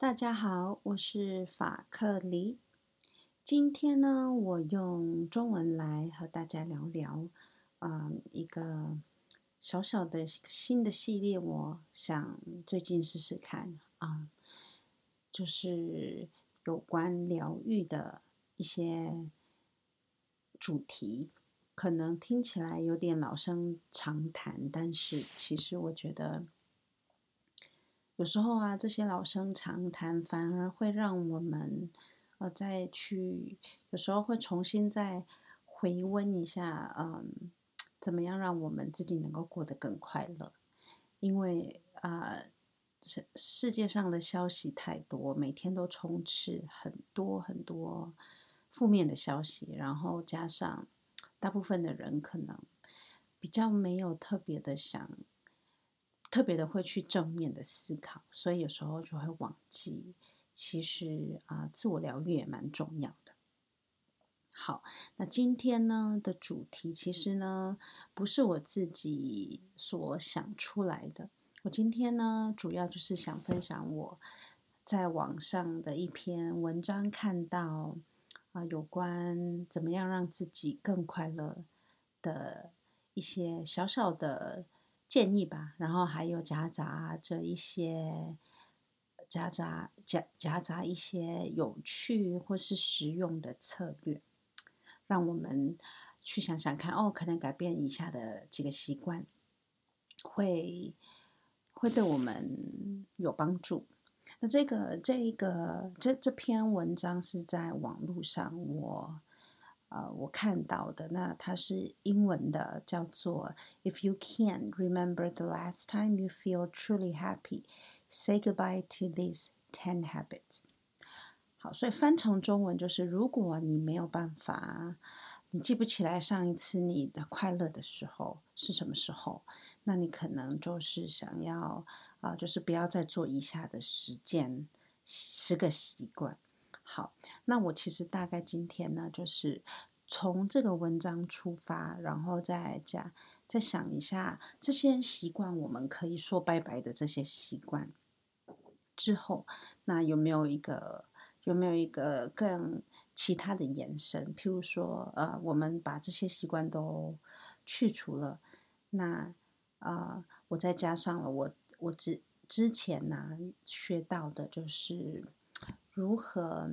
大家好，我是法克离。今天呢，我用中文来和大家聊聊，嗯，一个小小的新的系列，我想最近试试看啊，就是有关疗愈的一些主题，可能听起来有点老生常谈，但是其实我觉得。有时候啊，这些老生常谈反而会让我们，呃，再去有时候会重新再回温一下，嗯，怎么样让我们自己能够过得更快乐？因为啊，世、世界上的消息太多，每天都充斥很多很多负面的消息，然后加上大部分的人可能比较没有特别的想。特别的会去正面的思考，所以有时候就会忘记，其实啊、自我疗愈也蛮重要的。好，那今天呢的主题其实呢不是我自己所想出来的，我今天呢主要就是想分享我在网上的一篇文章，看到啊、有关怎么样让自己更快乐的一些小小的。建议吧，然后还有夹杂着一些夹杂夹夹杂一些有趣或是实用的策略，让我们去想想看哦，可能改变以下的几个习惯，会会对我们有帮助。那这个这个这这篇文章是在网络上我。呃，我看到的那它是英文的，叫做 "If you can remember the last time you feel truly happy, say goodbye to these ten habits." 好，所以翻成中文就是：如果你没有办法，你记不起来上一次你的快乐的时候是什么时候，那你可能就是想要啊、就是不要再做以下的十件十个习惯。好，那我其实大概今天呢，就是从这个文章出发，然后再讲，再想一下这些习惯，我们可以说拜拜的这些习惯之后，那有没有一个有没有一个更其他的延伸？譬如说，呃，我们把这些习惯都去除了，那呃，我再加上了我我之之前呢、学到的就是。如何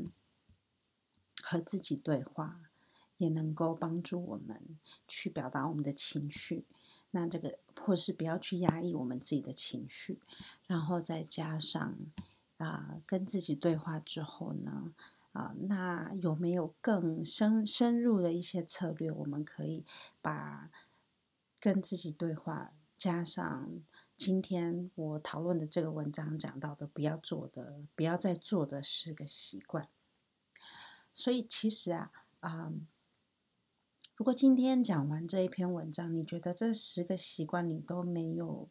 和自己对话，也能够帮助我们去表达我们的情绪。那这个，或是不要去压抑我们自己的情绪，然后再加上啊、跟自己对话之后呢，啊、那有没有更深深入的一些策略？我们可以把跟自己对话加上。今天我讨论的这个文章讲到的，不要做的，不要再做的十个习惯。所以其实啊，啊、嗯，如果今天讲完这一篇文章，你觉得这十个习惯你都没有，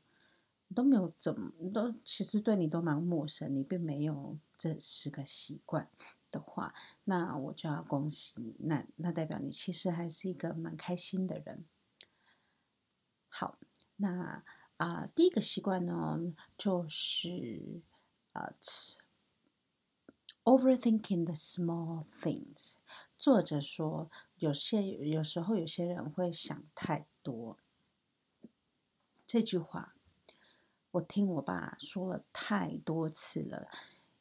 都没有怎么都，其实对你都蛮陌生，你并没有这十个习惯的话，那我就要恭喜你，那那代表你其实还是一个蛮开心的人。好，那。啊、第一个习惯呢，就是呃，overthinking the small things。作者说，有些有时候有些人会想太多。这句话，我听我爸说了太多次了。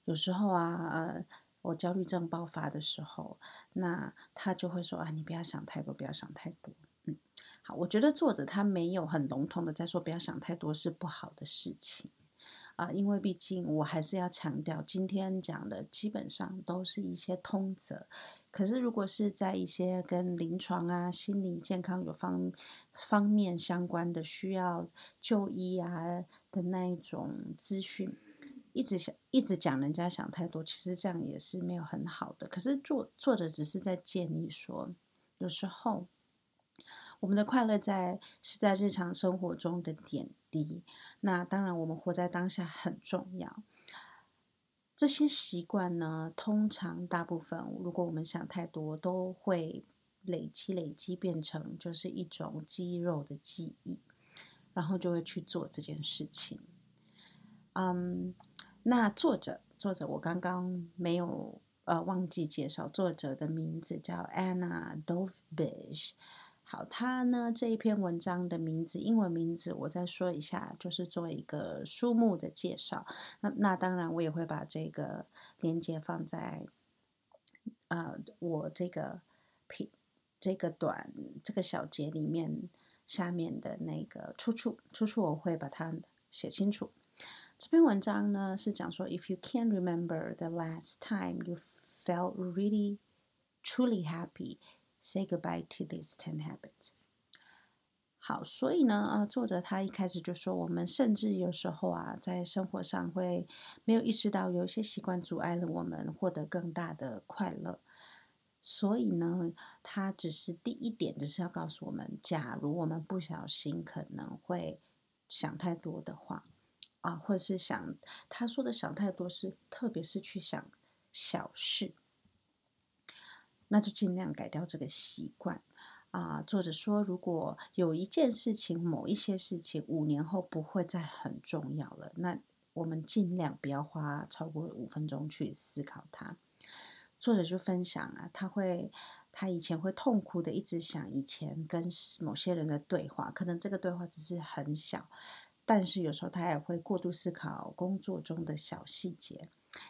有时候啊，呃，我焦虑症爆发的时候，那他就会说啊，你不要想太多，不要想太多。好，我觉得作者他没有很笼统的在说不要想太多是不好的事情啊，因为毕竟我还是要强调，今天讲的基本上都是一些通则。可是如果是在一些跟临床啊、心理健康有方方面相关的需要就医啊的那一种资讯，一直想一直讲人家想太多，其实这样也是没有很好的。可是作作者只是在建议说，有时候。我们的快乐在是在日常生活中的点滴。那当然，我们活在当下很重要。这些习惯呢，通常大部分，如果我们想太多，都会累积累积，变成就是一种肌肉的记忆，然后就会去做这件事情。嗯，那作者，作者我刚刚没有呃忘记介绍，作者的名字叫 Anna Dovbij。好，他呢这一篇文章的名字，英文名字我再说一下，就是做一个书目的介绍。那那当然，我也会把这个链接放在呃我这个品这个短这个小节里面下面的那个出处，出处我会把它写清楚。这篇文章呢是讲说，If you can't remember the last time you felt really truly happy。Say goodbye to these ten habits。好，所以呢，呃，作者他一开始就说，我们甚至有时候啊，在生活上会没有意识到，有一些习惯阻碍了我们获得更大的快乐。所以呢，他只是第一点，只是要告诉我们，假如我们不小心可能会想太多的话，啊，或是想他说的想太多是，特别是去想小事。那就尽量改掉这个习惯啊、作者说，如果有一件事情、某一些事情，五年后不会再很重要了，那我们尽量不要花超过五分钟去思考它。作者就分享啊，他会，他以前会痛苦的一直想以前跟某些人的对话，可能这个对话只是很小，但是有时候他也会过度思考工作中的小细节。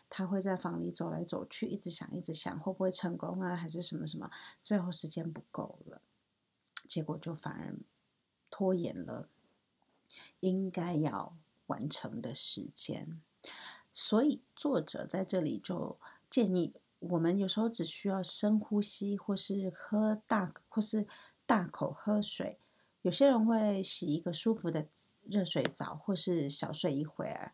他会在房里走来走去，一直想，一直想，会不会成功啊，还是什么什么？最后时间不够了，结果就反而拖延了应该要完成的时间。所以作者在这里就建议我们，有时候只需要深呼吸，或是喝大，或是大口喝水。有些人会洗一个舒服的热水澡，或是小睡一会儿。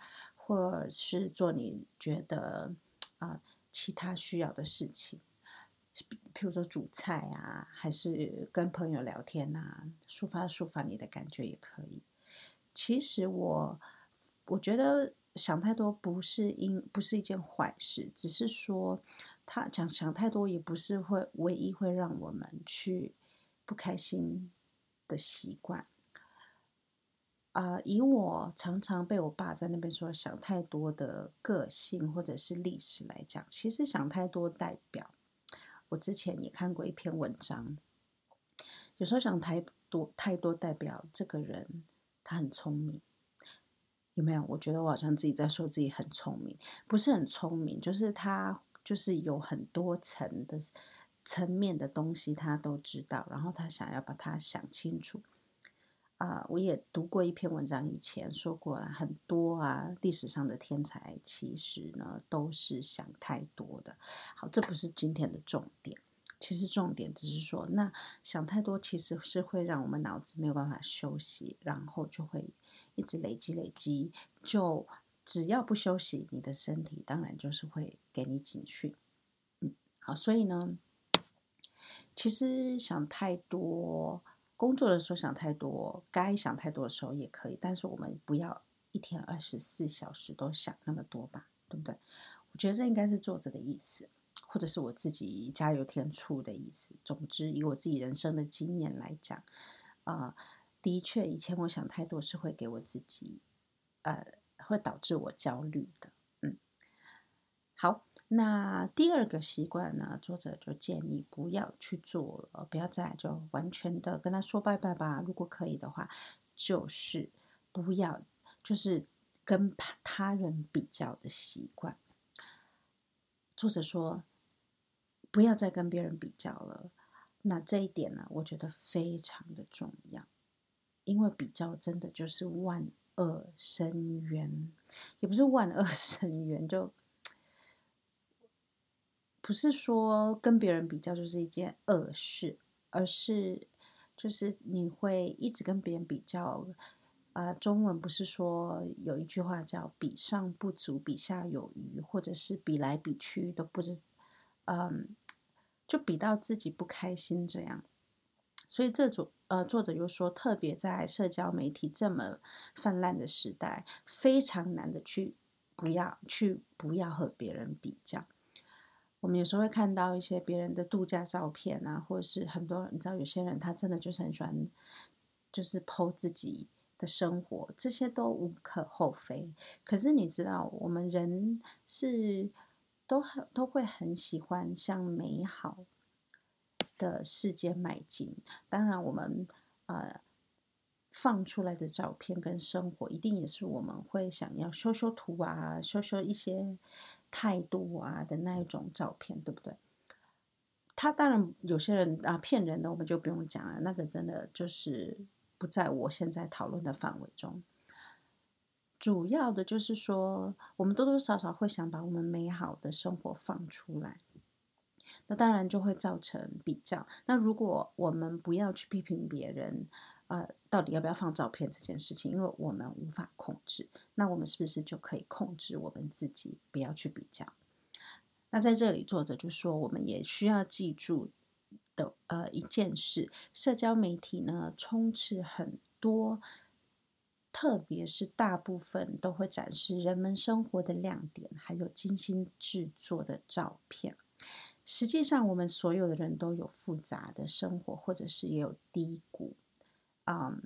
或是做你觉得啊、其他需要的事情，譬如说煮菜啊，还是跟朋友聊天啊，抒发抒发你的感觉也可以。其实我我觉得想太多不是因不是一件坏事，只是说他讲想太多也不是会唯一会让我们去不开心的习惯。啊、以我常常被我爸在那边说想太多的个性或者是历史来讲，其实想太多代表，我之前也看过一篇文章，有时候想太多太多代表这个人他很聪明，有没有？我觉得我好像自己在说自己很聪明，不是很聪明，就是他就是有很多层的层面的东西他都知道，然后他想要把它想清楚。啊，我也读过一篇文章，以前说过很多啊，历史上的天才其实呢都是想太多的。好，这不是今天的重点，其实重点只是说，那想太多其实是会让我们脑子没有办法休息，然后就会一直累积累积，就只要不休息，你的身体当然就是会给你警讯。嗯，好，所以呢，其实想太多。工作的时候想太多，该想太多的时候也可以，但是我们不要一天二十四小时都想那么多吧，对不对？我觉得这应该是作者的意思，或者是我自己加油添醋的意思。总之，以我自己人生的经验来讲，啊、的确，以前我想太多是会给我自己，呃，会导致我焦虑的。好，那第二个习惯呢？作者就建议不要去做了，不要再就完全的跟他说拜拜吧。如果可以的话，就是不要，就是跟他人比较的习惯。作者说，不要再跟别人比较了。那这一点呢，我觉得非常的重要，因为比较真的就是万恶深渊，也不是万恶深渊，就。不是说跟别人比较就是一件恶事，而是就是你会一直跟别人比较。啊、中文不是说有一句话叫“比上不足，比下有余”，或者是比来比去都不知，嗯，就比到自己不开心这样。所以这组呃作者又说，特别在社交媒体这么泛滥的时代，非常难的去不要去不要和别人比较。我们有时候会看到一些别人的度假照片啊，或者是很多你知道，有些人他真的就是很喜欢，就是剖自己的生活，这些都无可厚非。可是你知道，我们人是都很都会很喜欢向美好的世界迈进。当然，我们呃放出来的照片跟生活，一定也是我们会想要修修图啊，修修一些态度啊的那一种照片，对不对？他当然有些人啊骗人的，我们就不用讲了。那个真的就是不在我现在讨论的范围中。主要的就是说，我们多多少少会想把我们美好的生活放出来，那当然就会造成比较。那如果我们不要去批评别人，呃，到底要不要放照片这件事情，因为我们无法控制，那我们是不是就可以控制我们自己，不要去比较？那在这里，作者就说，我们也需要记住的呃一件事：社交媒体呢，充斥很多，特别是大部分都会展示人们生活的亮点，还有精心制作的照片。实际上，我们所有的人都有复杂的生活，或者是也有低谷，嗯。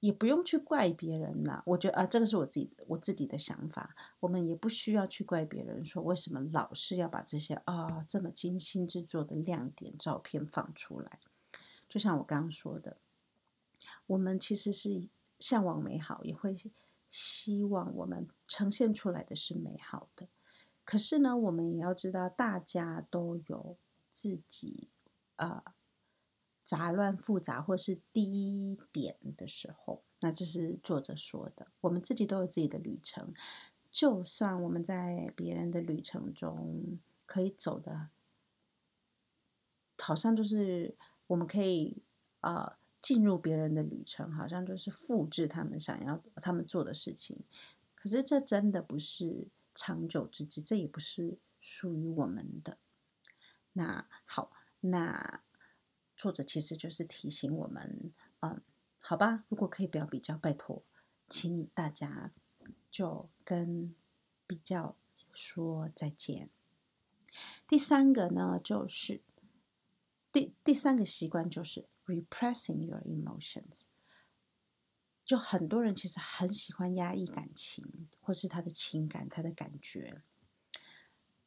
也不用去怪别人了，我觉得啊，这个是我自己我自己的想法。我们也不需要去怪别人，说为什么老是要把这些啊这么精心制作的亮点照片放出来。就像我刚刚说的，我们其实是向往美好，也会希望我们呈现出来的是美好的。可是呢，我们也要知道，大家都有自己啊。杂乱复杂或是低点的时候，那这是作者说的。我们自己都有自己的旅程，就算我们在别人的旅程中可以走的，好像就是我们可以呃进入别人的旅程，好像就是复制他们想要他们做的事情。可是这真的不是长久之计，这也不是属于我们的。那好，那。作者其实就是提醒我们，嗯，好吧，如果可以不要比较，拜托，请大家就跟比较说再见。第三个呢，就是第第三个习惯就是 repressing your emotions。就很多人其实很喜欢压抑感情，或是他的情感，他的感觉。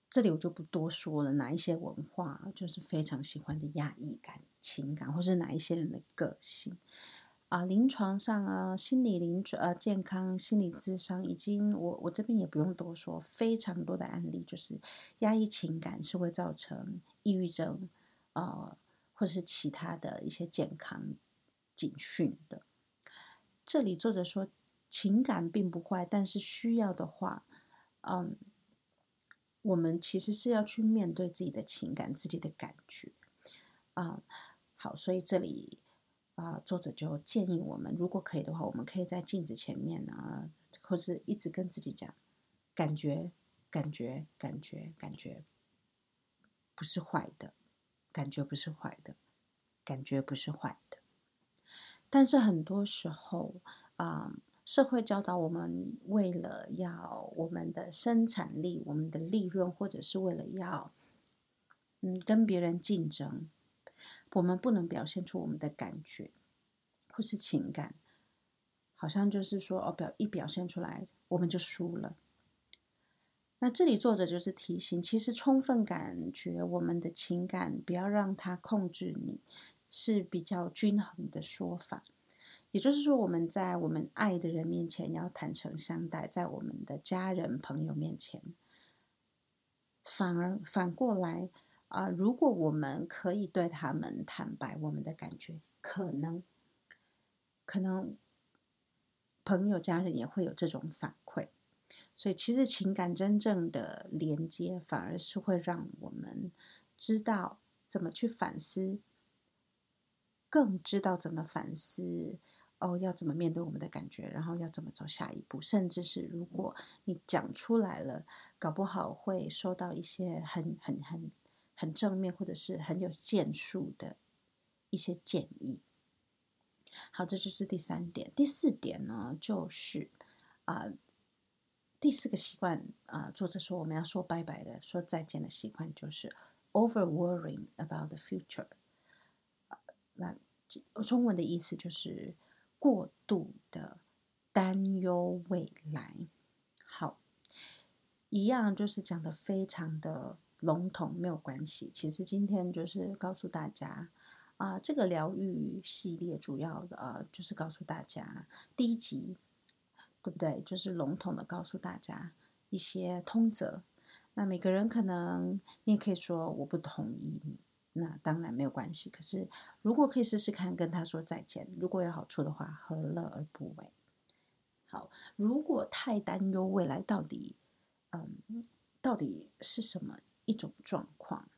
这里我就不多说了，哪一些文化就是非常喜欢的压抑感情感，或是哪一些人的个性啊？临床上啊，心理临床呃健康心理咨商已经，我我这边也不用多说，非常多的案例就是压抑情感是会造成抑郁症呃，或是其他的一些健康警讯的。这里作者说情感并不坏，但是需要的话，嗯。我们其实是要去面对自己的情感、自己的感觉啊。好，所以这里啊，作者就建议我们，如果可以的话，我们可以在镜子前面呢，或是一直跟自己讲，感觉、感觉、感觉、感觉，不是坏的，感觉不是坏的，感觉不是坏的。但是很多时候啊。社会教导我们，为了要我们的生产力、我们的利润，或者是为了要嗯跟别人竞争，我们不能表现出我们的感觉或是情感，好像就是说哦，表一表现出来我们就输了。那这里作者就是提醒，其实充分感觉我们的情感，不要让它控制你，是比较均衡的说法。也就是说，我们在我们爱的人面前要坦诚相待，在我们的家人朋友面前，反而反过来啊、如果我们可以对他们坦白我们的感觉，可能可能朋友家人也会有这种反馈。所以，其实情感真正的连接，反而是会让我们知道怎么去反思，更知道怎么反思。哦，要怎么面对我们的感觉，然后要怎么走下一步，甚至是如果你讲出来了，搞不好会收到一些很很很很正面，或者是很有建树的一些建议。好，这就是第三点。第四点呢，就是啊、第四个习惯啊、作者说我们要说拜拜的、说再见的习惯，就是 over worrying about the future。那中文的意思就是。过度的担忧未来。好，一样就是讲的非常的笼统，没有关系。其实今天就是告诉大家啊、这个疗愈系列主要的呃，就是告诉大家第一集，对不对？就是笼统的告诉大家一些通则。那每个人可能你也可以说我不同意你，那当然没有关系。可是如果可以试试看跟他说再见，如果有好处的话，何乐而不为？好，如果太担忧未来到底，嗯，到底是什么一种状况？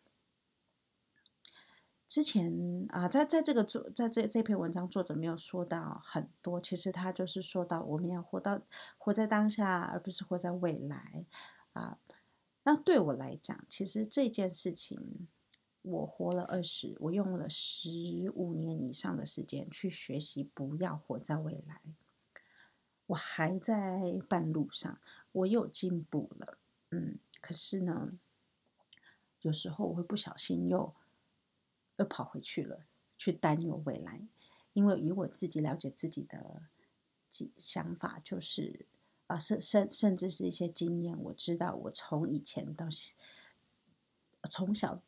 之前啊，在在这个作在这这篇文章作者没有说到很多，其实他就是说到我们要活到活在当下，而不是活在未来啊。那对我来讲，其实这件事情，我活了二十，我用了十五年以上的时间去学习，不要活在未来。我还在半路上，我有进步了，嗯，可是呢，有时候我会不小心又又跑回去了，去担忧未来，因为以我自己了解自己的想法，就是啊，甚甚甚至是一些经验，我知道我从以前到从小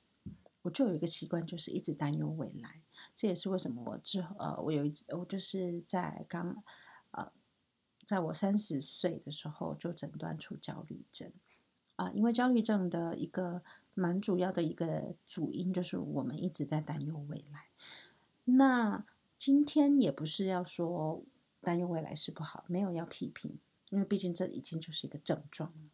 我就有一个习惯，就是一直担忧未来，这也是为什么我之后呃，我有一我就是在刚呃。在我三十岁的时候就诊断出焦虑症啊，因为焦虑症的一个蛮主要的一个主因就是我们一直在担忧未来。那今天也不是要说担忧未来是不好，没有要批评，因为毕竟这已经就是一个症状了。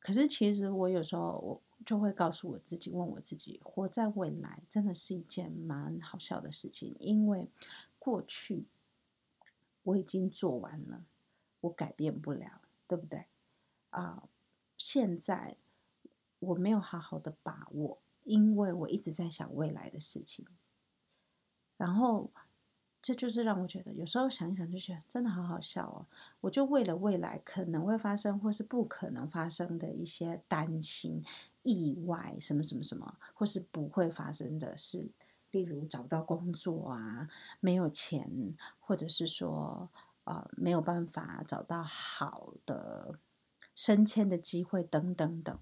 可是其实我有时候我就会告诉我自己，问我自己，活在未来真的是一件蛮好笑的事情，因为过去。我已经做完了，我改变不了，对不对？啊，现在我没有好好的把握，因为我一直在想未来的事情。然后，这就是让我觉得有时候想一想就觉得真的好好笑哦。我就为了未来可能会发生或是不可能发生的一些担心、意外，什么什么什么，或是不会发生的事。例如找不到工作啊，没有钱，或者是说，呃，没有办法找到好的升迁的机会等等等，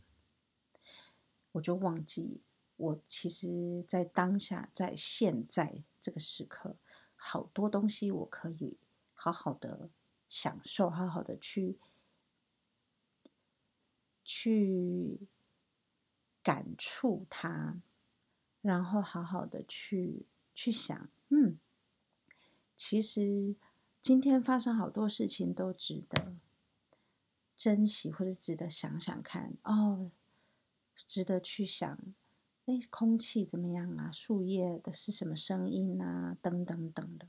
我就忘记我其实，在当下，在现在这个时刻，好多东西我可以好好的享受，好好的去去感触它。然后好好的去去想，嗯，其实今天发生好多事情都值得珍惜，或者值得想想看哦，值得去想，哎，空气怎么样啊？树叶的是什么声音啊？等等等的。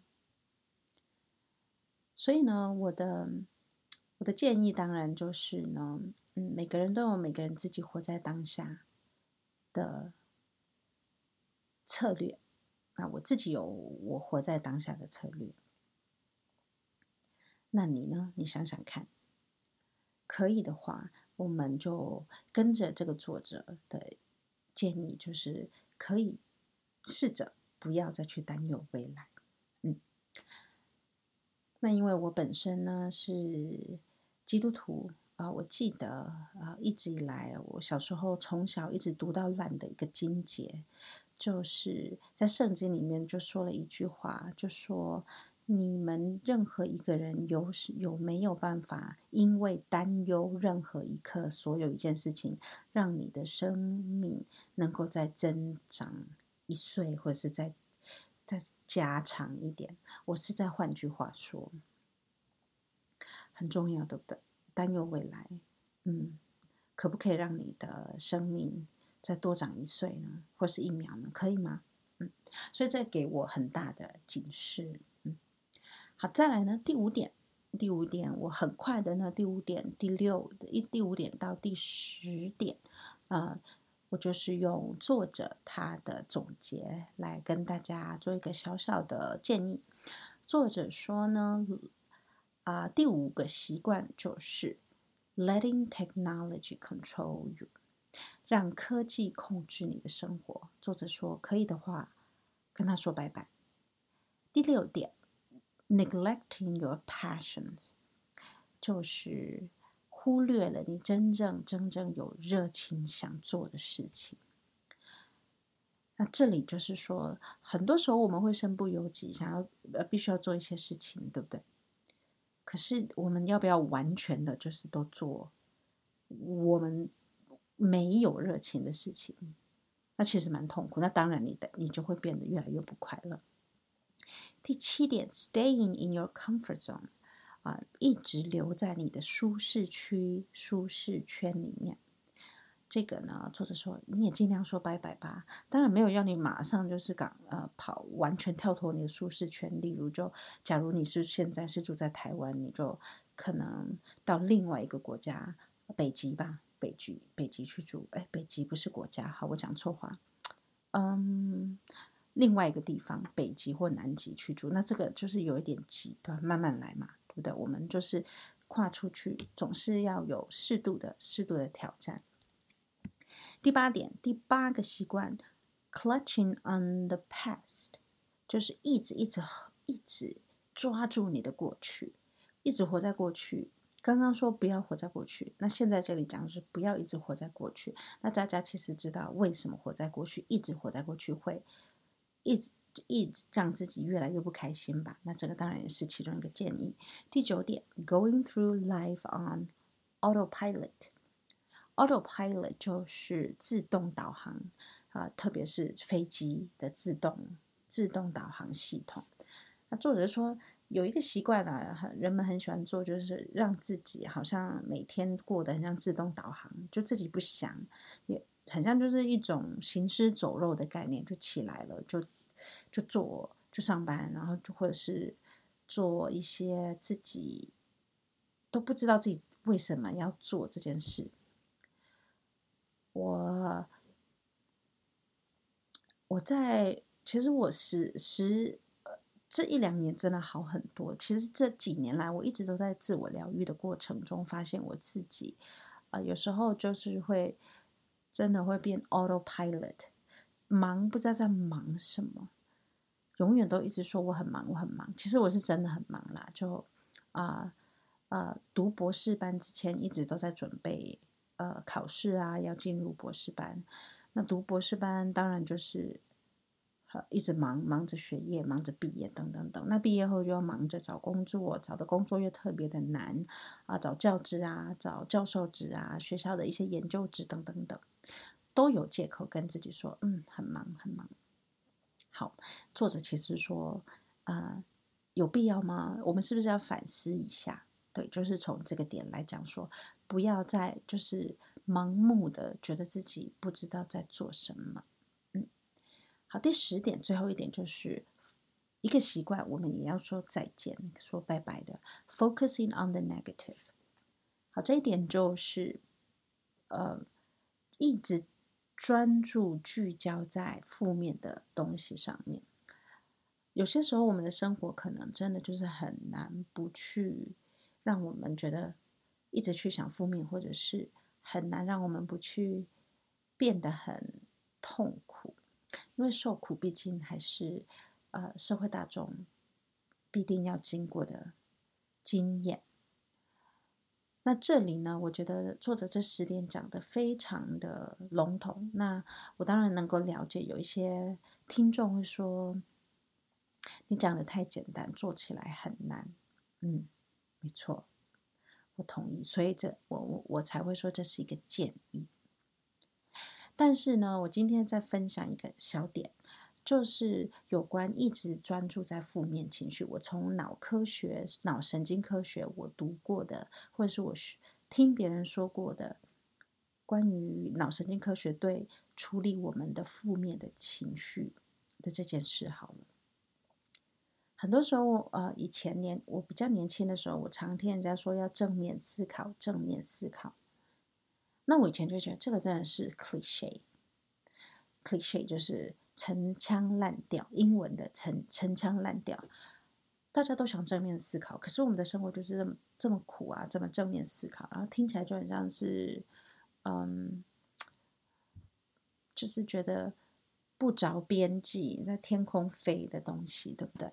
所以呢，我的我的建议当然就是呢，嗯，每个人都有每个人自己活在当下的。策略，那我自己有我活在当下的策略。那你呢？你想想看，可以的话，我们就跟着这个作者的建议，就是可以试着不要再去担忧未来。嗯，那因为我本身呢是基督徒啊，我记得啊，一直以来我小时候从小一直读到烂的一个经节。就是在圣经里面就说了一句话，就说你们任何一个人有有没有办法，因为担忧任何一刻，所有一件事情，让你的生命能够再增长一岁，或者是再再加长一点。我是在换句话说，很重要，对不对？担忧未来，嗯，可不可以让你的生命？再多长一岁呢，或是一秒呢，可以吗？嗯，所以这给我很大的警示。好，再来呢，第五点，第五点，我很快的呢，第五点、第六、一第五点到第十点，呃，我就是用作者他的总结来跟大家做一个小小的建议。作者说呢，啊、第五个习惯就是 letting technology control you。让科技控制你的生活。作者说，可以的话，跟他说拜拜。第六点，neglecting your passions，就是忽略了你真正真正有热情想做的事情。那这里就是说，很多时候我们会身不由己，想要呃必须要做一些事情，对不对？可是我们要不要完全的，就是都做我们没有热情的事情？那其实蛮痛苦。那当然，你的你就会变得越来越不快乐。第七点，staying in your comfort zone，啊、一直留在你的舒适区、舒适圈里面。这个呢，作者说你也尽量说拜拜吧。当然没有要你马上就是赶呃跑，完全跳脱你的舒适圈。例如就，就假如你是现在是住在台湾，你就可能到另外一个国家，北极吧，北极北极去住。哎，北极不是国家，好，我讲错话。嗯，另外一个地方，北极或南极去住，那这个就是有一点极端，慢慢来嘛，对不对？我们就是跨出去，总是要有适度的、适度的挑战。第八点，第八个习惯，clutching on the past，就是一直一直一直抓住你的过去，一直活在过去。刚刚说不要活在过去，那现在这里讲的是不要一直活在过去。那大家其实知道为什么活在过去，一直活在过去会一直一直让自己越来越不开心吧？那这个当然也是其中一个建议。第九点，going through life on autopilot。Autopilot 就是自动导航啊，特别是飞机的自动自动导航系统。那作者说有一个习惯啊，人们很喜欢做，就是让自己好像每天过得很像自动导航，就自己不想，也很像就是一种行尸走肉的概念，就起来了就就做就上班，然后就或者是做一些自己都不知道自己为什么要做这件事。我我在其实我十十这一两年真的好很多。其实这几年来，我一直都在自我疗愈的过程中，发现我自己、呃，有时候就是会真的会变 autopilot，忙不知道在忙什么，永远都一直说我很忙，我很忙。其实我是真的很忙啦，就啊呃，读博士班之前一直都在准备。呃，考试啊，要进入博士班，那读博士班当然就是，一直忙，忙着学业，忙着毕业，等等等。那毕业后就要忙着找工作，找的工作又特别的难啊，找教职啊，找教授职啊，学校的一些研究职等等等，都有借口跟自己说，嗯，很忙，很忙。好，作者其实说，呃，有必要吗？我们是不是要反思一下？对，就是从这个点来讲说，不要再就是盲目的觉得自己不知道在做什么。嗯，好，第十点，最后一点就是一个习惯，我们也要说再见，说拜拜的。Focusing on the negative。好，这一点就是呃，一直专注聚焦在负面的东西上面。有些时候，我们的生活可能真的就是很难不去。让我们觉得一直去想负面，或者是很难让我们不去变得很痛苦，因为受苦毕竟还是呃社会大众必定要经过的经验。那这里呢，我觉得作者这十点讲得非常的笼统。那我当然能够了解，有一些听众会说，你讲得太简单，做起来很难。嗯。没错，我同意，所以这我我我才会说这是一个建议。但是呢，我今天再分享一个小点，就是有关一直专注在负面情绪。我从脑科学、脑神经科学我读过的，或者是我听别人说过的，关于脑神经科学对处理我们的负面的情绪的这件事，好了。很多时候，呃，以前年我比较年轻的时候，我常听人家说要正面思考，正面思考。那我以前就觉得这个真的是 cliche，cliche 就是陈腔滥调，英文的陈陈腔滥调。大家都想正面思考，可是我们的生活就是这么这么苦啊，怎么正面思考，然后听起来就很像是，嗯，就是觉得不着边际，在天空飞的东西，对不对？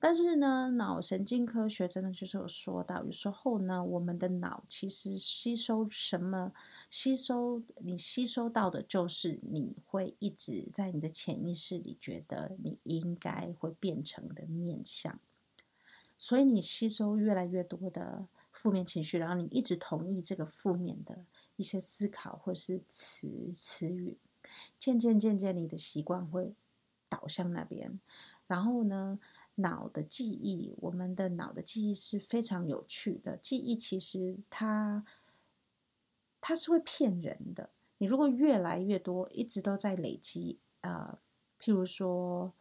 但是呢，脑神经科学真的就是有说到，有时候呢，我们的脑其实吸收什么，吸收你吸收到的就是你会一直在你的潜意识里觉得你应该会变成的面相，所以你吸收越来越多的负面情绪，然后你一直同意这个负面的一些思考或是词词语，渐渐渐渐你的习惯会导向那边，然后呢，脑的记忆，我们的脑的记忆是非常有趣的。记忆其实它它是会骗人的。你如果越来越多，一直都在累积，呃，譬如说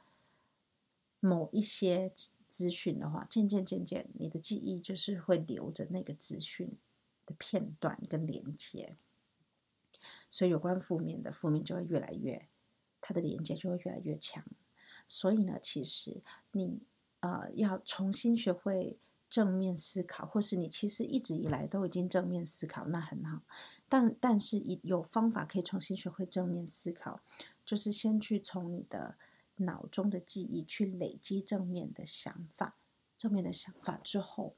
某一些资讯的话，渐渐渐渐，你的记忆就是会留着那个资讯的片段跟连接。所以有关负面的，负面就会越来越，它的连接就会越来越强。所以呢，其实你呃要重新学会正面思考，或是你其实一直以来都已经正面思考，那很好。但但是有方法可以重新学会正面思考，就是先去从你的脑中的记忆去累积正面的想法，正面的想法之后，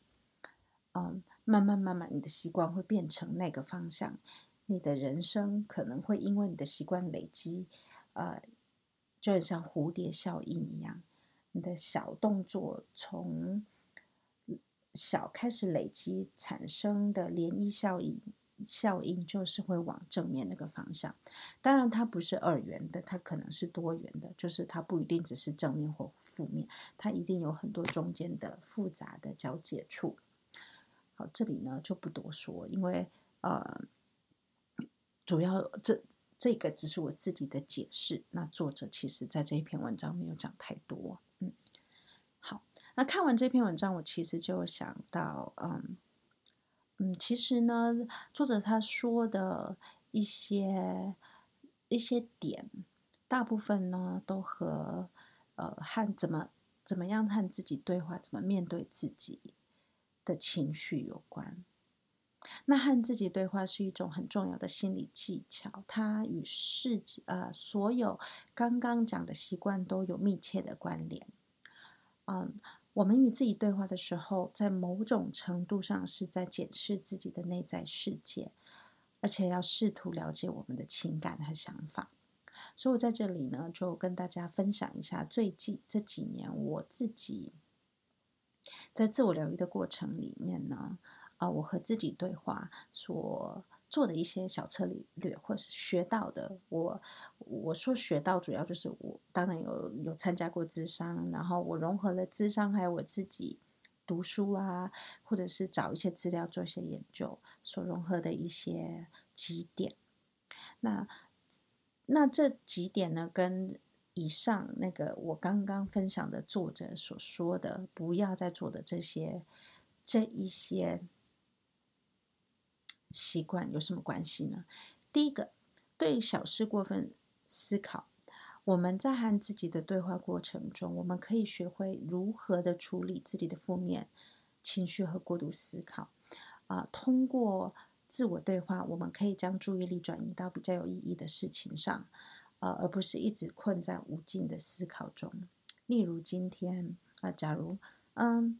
嗯，慢慢慢慢你的习惯会变成那个方向，你的人生可能会因为你的习惯累积，呃。就很像蝴蝶效应一样，你的小动作从小开始累积产生的涟漪效应，效应就是会往正面那个方向。当然，它不是二元的，它可能是多元的，就是它不一定只是正面或负面，它一定有很多中间的复杂的交界处。好，这里呢就不多说，因为呃，主要这。这个只是我自己的解释，那作者其实在这一篇文章没有讲太多。嗯，好，那看完这篇文章，我其实就想到，嗯嗯，其实呢，作者他说的一些一些点，大部分呢都和呃和怎么怎么样和自己对话，怎么面对自己的情绪有关。那和自己对话是一种很重要的心理技巧，它与世界呃所有刚刚讲的习惯都有密切的关联。嗯，我们与自己对话的时候，在某种程度上是在检视自己的内在世界，而且要试图了解我们的情感和想法。所以我在这里呢，就跟大家分享一下最近这几年我自己在自我疗愈的过程里面呢。啊、我和自己对话所做的一些小策略，或是学到的，我我说学到主要就是我当然有有参加过咨商，然后我融合了咨商，还有我自己读书啊，或者是找一些资料做一些研究所融合的一些几点。那那这几点呢，跟以上那个我刚刚分享的作者所说的不要再做的这些这一些。习惯有什么关系呢？第一个，对小事过分思考。我们在和自己的对话过程中，我们可以学会如何的处理自己的负面情绪和过度思考。啊、通过自我对话，我们可以将注意力转移到比较有意义的事情上，呃，而不是一直困在无尽的思考中。例如今天啊、假如嗯，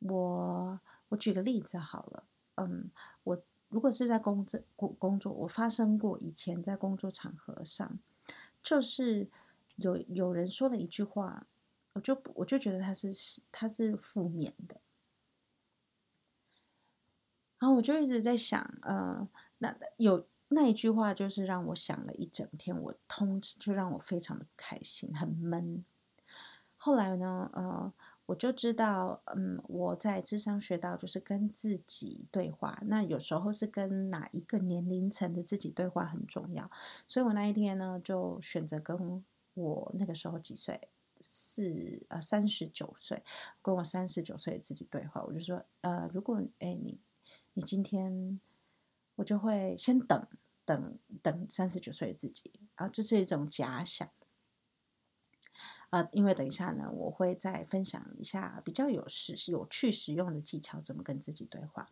我我举个例子好了。嗯，我如果是在工作工工作，我发生过以前在工作场合上，就是有有人说了一句话，我就我就觉得他是他是负面的，然后我就一直在想，呃，那有那一句话就是让我想了一整天，我通就让我非常的不开心，很闷。后来呢，呃。我就知道，嗯，我在智商学到就是跟自己对话。那有时候是跟哪一个年龄层的自己对话很重要。所以我那一天呢，就选择跟我那个时候几岁，四呃三十九岁，跟我三十九岁的自己对话。我就说，呃，如果哎你你今天，我就会先等等等三十九岁的自己啊，这是一种假想。因为等一下呢，我会再分享一下比较有实、有趣、实用的技巧，怎么跟自己对话。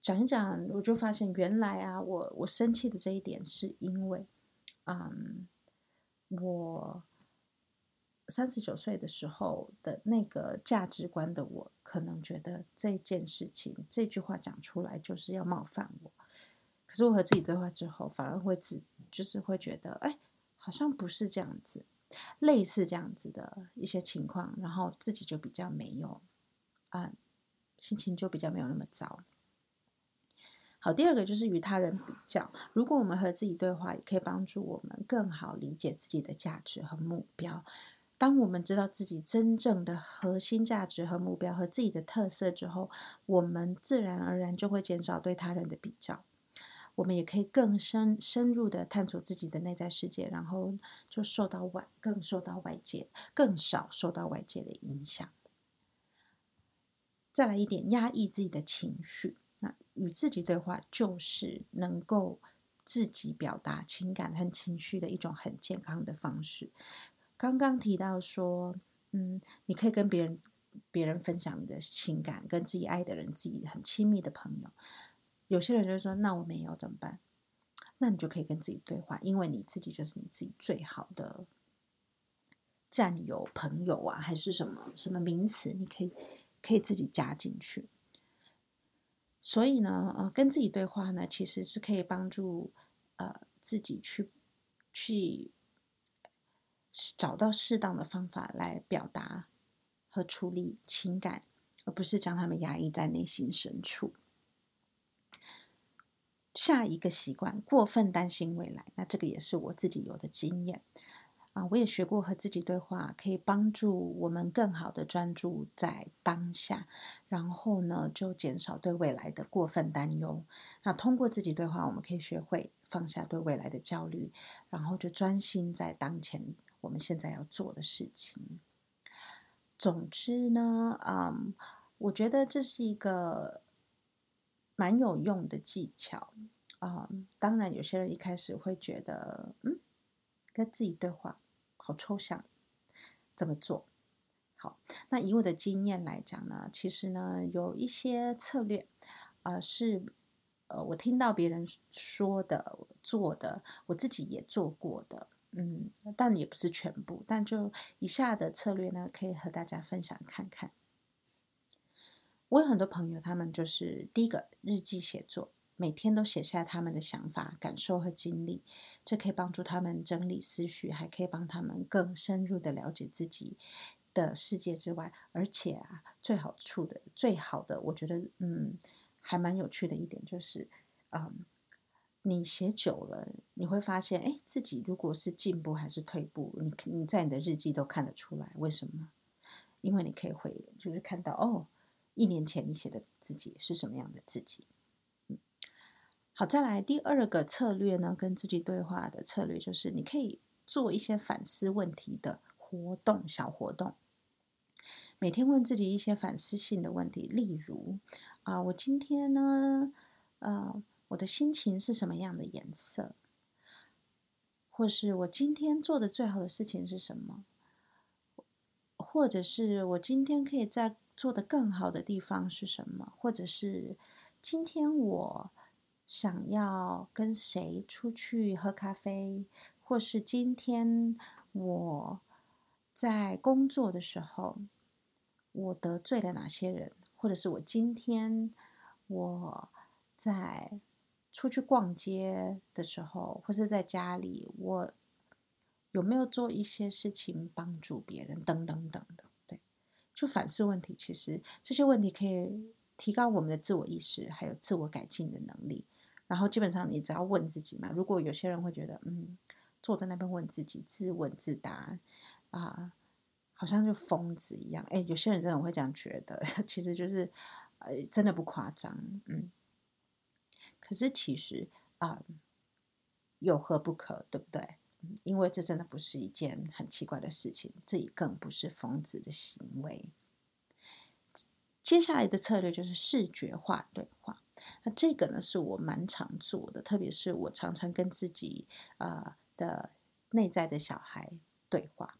讲一讲，我就发现原来啊，我我生气的这一点是因为，嗯，我三十九岁的时候的那个价值观的我，可能觉得这件事情这句话讲出来就是要冒犯我。可是我和自己对话之后，反而会自就是会觉得，哎，好像不是这样子，类似这样子的一些情况，然后自己就比较没有啊，心情就比较没有那么糟。好，第二个就是与他人比较。如果我们和自己对话，也可以帮助我们更好理解自己的价值和目标。当我们知道自己真正的核心价值和目标和自己的特色之后，我们自然而然就会减少对他人的比较。我们也可以更深深入的探索自己的内在世界，然后就受到外更受到外界更少受到外界的影响。再来一点，压抑自己的情绪。那与自己对话，就是能够自己表达情感和情绪的一种很健康的方式。刚刚提到说，嗯，你可以跟别人别人分享你的情感，跟自己爱的人、自己很亲密的朋友。有些人就说：“那我没有怎么办？”那你就可以跟自己对话，因为你自己就是你自己最好的战友、朋友啊，还是什么什么名词？你可以可以自己加进去。所以呢，呃，跟自己对话呢，其实是可以帮助呃自己去去找到适当的方法来表达和处理情感，而不是将他们压抑在内心深处。下一个习惯，过分担心未来，那这个也是我自己有的经验。啊，我也学过和自己对话，可以帮助我们更好的专注在当下，然后呢，就减少对未来的过分担忧。那通过自己对话，我们可以学会放下对未来的焦虑，然后就专心在当前我们现在要做的事情。总之呢，嗯，我觉得这是一个蛮有用的技巧。啊，当然有些人一开始会觉得，嗯，跟自己对话。好抽象，怎么做？好，那以我的经验来讲呢，其实呢，有一些策略，啊、是呃，我听到别人说的、做的，我自己也做过的，嗯，但也不是全部。但就以下的策略呢，可以和大家分享看看。我有很多朋友，他们就是第一个日记写作。每天都写下他们的想法、感受和经历，这可以帮助他们整理思绪，还可以帮他们更深入的了解自己的世界之外。而且啊，最好处的、最好的，我觉得，嗯，还蛮有趣的一点就是，嗯，你写久了，你会发现，哎，自己如果是进步还是退步，你你在你的日记都看得出来。为什么？因为你可以回，就是看到，哦，一年前你写的自己是什么样的自己。好，再来第二个策略呢，跟自己对话的策略就是，你可以做一些反思问题的活动，小活动。每天问自己一些反思性的问题，例如啊，我今天呢，呃，我的心情是什么样的颜色？或是我今天做的最好的事情是什么？或者是我今天可以在做的更好的地方是什么？或者是今天我。想要跟谁出去喝咖啡，或是今天我在工作的时候，我得罪了哪些人，或者是我今天我在出去逛街的时候，或是在家里，我有没有做一些事情帮助别人，等等等等。就反思问题，其实这些问题可以提高我们的自我意识，还有自我改进的能力。然后基本上你只要问自己嘛，如果有些人会觉得，嗯，坐在那边问自己，自问自答，啊，好像就疯子一样。哎，有些人真的会这样觉得，其实就是，呃，真的不夸张，嗯。可是其实啊，有何不可，对不对？因为这真的不是一件很奇怪的事情，这也更不是疯子的行为。接下来的策略就是视觉化对话。那这个呢，是我蛮常做的，特别是我常常跟自己呃的内在的小孩对话，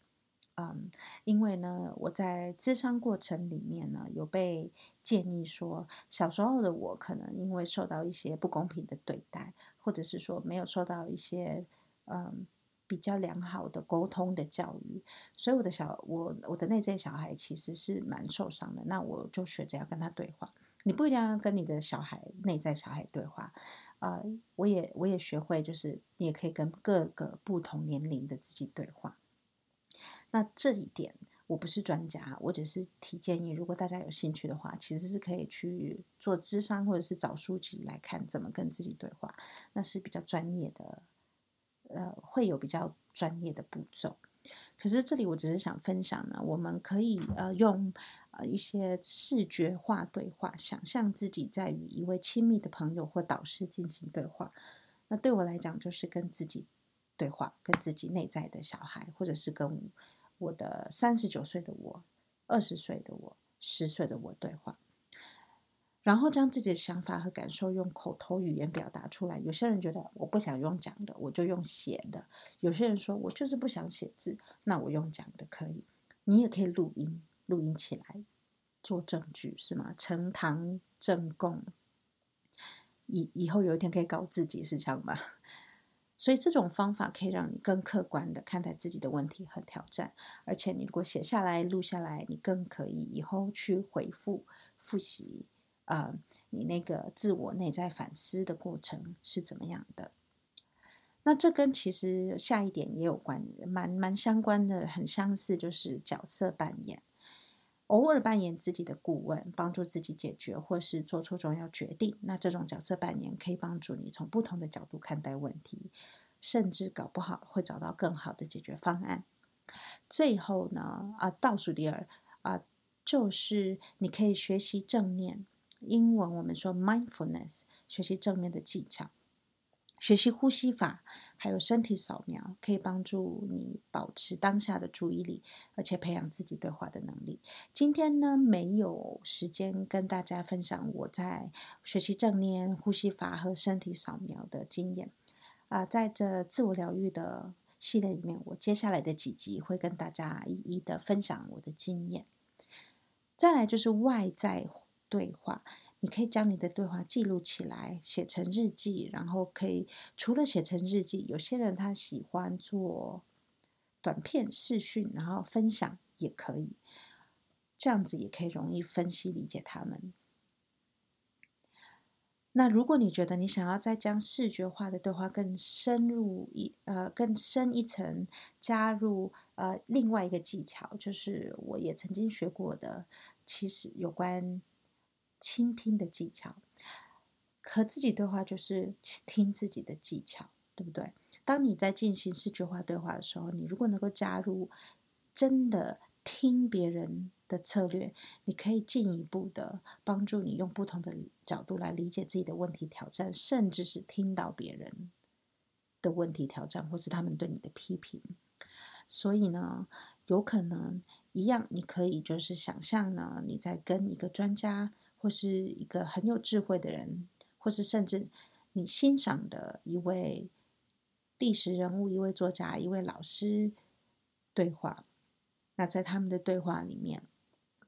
嗯，因为呢，我在咨商过程里面呢，有被建议说，小时候的我可能因为受到一些不公平的对待，或者是说没有受到一些嗯比较良好的沟通的教育，所以我的小我我的内在小孩其实是蛮受伤的。那我就学着要跟他对话。你不一定要跟你的小孩内在小孩对话，啊、呃，我也我也学会，就是你也可以跟各个不同年龄的自己对话。那这一点我不是专家，我只是提建议。如果大家有兴趣的话，其实是可以去做咨商，或者是找书籍来看怎么跟自己对话，那是比较专业的。呃，会有比较专业的步骤，可是这里我只是想分享呢，我们可以呃用呃一些视觉化对话，想象自己在与一位亲密的朋友或导师进行对话。那对我来讲，就是跟自己对话，跟自己内在的小孩，或者是跟我的三十九岁的我、二十岁的我、十岁的我对话。然后将自己的想法和感受用口头语言表达出来。有些人觉得我不想用讲的，我就用写的。有些人说我就是不想写字，那我用讲的可以。你也可以录音，录音起来做证据，是吗？呈堂证供，以以后有一天可以告自己，是这样吗？所以这种方法可以让你更客观的看待自己的问题和挑战。而且你如果写下来、录下来，你更可以以后去回复、复习。啊、呃，你那个自我内在反思的过程是怎么样的？那这跟其实下一点也有关，蛮蛮相关的，很相似，就是角色扮演。偶尔扮演自己的顾问，帮助自己解决或是做出重要决定。那这种角色扮演可以帮助你从不同的角度看待问题，甚至搞不好会找到更好的解决方案。最后呢，啊，倒数第二啊，就是你可以学习正念。英文我们说 mindfulness，学习正面的技巧，学习呼吸法，还有身体扫描，可以帮助你保持当下的注意力，而且培养自己对话的能力。今天呢，没有时间跟大家分享我在学习正念呼吸法和身体扫描的经验啊、在这自我疗愈的系列里面，我接下来的几集会跟大家一一的分享我的经验。再来就是外在。对话，你可以将你的对话记录起来，写成日记，然后可以除了写成日记，有些人他喜欢做短片视讯，然后分享也可以，这样子也可以容易分析理解他们。那如果你觉得你想要再将视觉化的对话更深入一呃更深一层，加入呃另外一个技巧，就是我也曾经学过的，其实有关。倾听的技巧，和自己对话就是听自己的技巧，对不对？当你在进行视觉化对话的时候，你如果能够加入真的听别人的策略，你可以进一步的帮助你用不同的角度来理解自己的问题挑战，甚至是听到别人的问题挑战，或是他们对你的批评。所以呢，有可能一样，你可以就是想象呢，你在跟一个专家。或是一个很有智慧的人，或是甚至你欣赏的一位历史人物、一位作家、一位老师对话，那在他们的对话里面，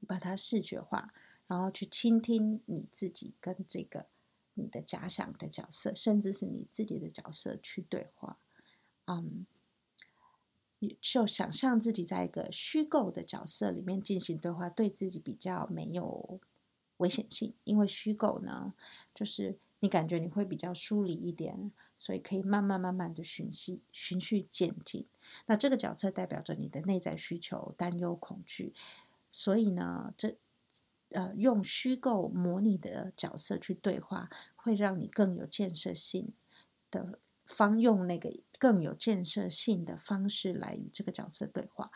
把它视觉化，然后去倾听你自己跟这个你的假想的角色，甚至是你自己的角色去对话，嗯，就想象自己在一个虚构的角色里面进行对话，对自己比较没有。危险性，因为虚构呢，就是你感觉你会比较疏离一点，所以可以慢慢慢慢的循序循序渐进。那这个角色代表着你的内在需求、担忧、恐惧，所以呢，这呃用虚构模拟的角色去对话，会让你更有建设性的方，用那个更有建设性的方式来与这个角色对话。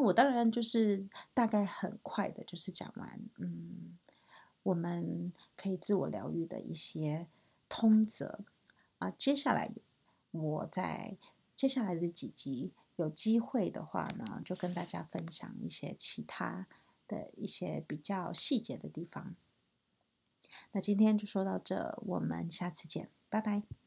我当然就是大概很快的，就是讲完，嗯，我们可以自我疗愈的一些通则啊。接下来我在接下来的几集有机会的话呢，就跟大家分享一些其他的一些比较细节的地方。那今天就说到这，我们下次见，拜拜。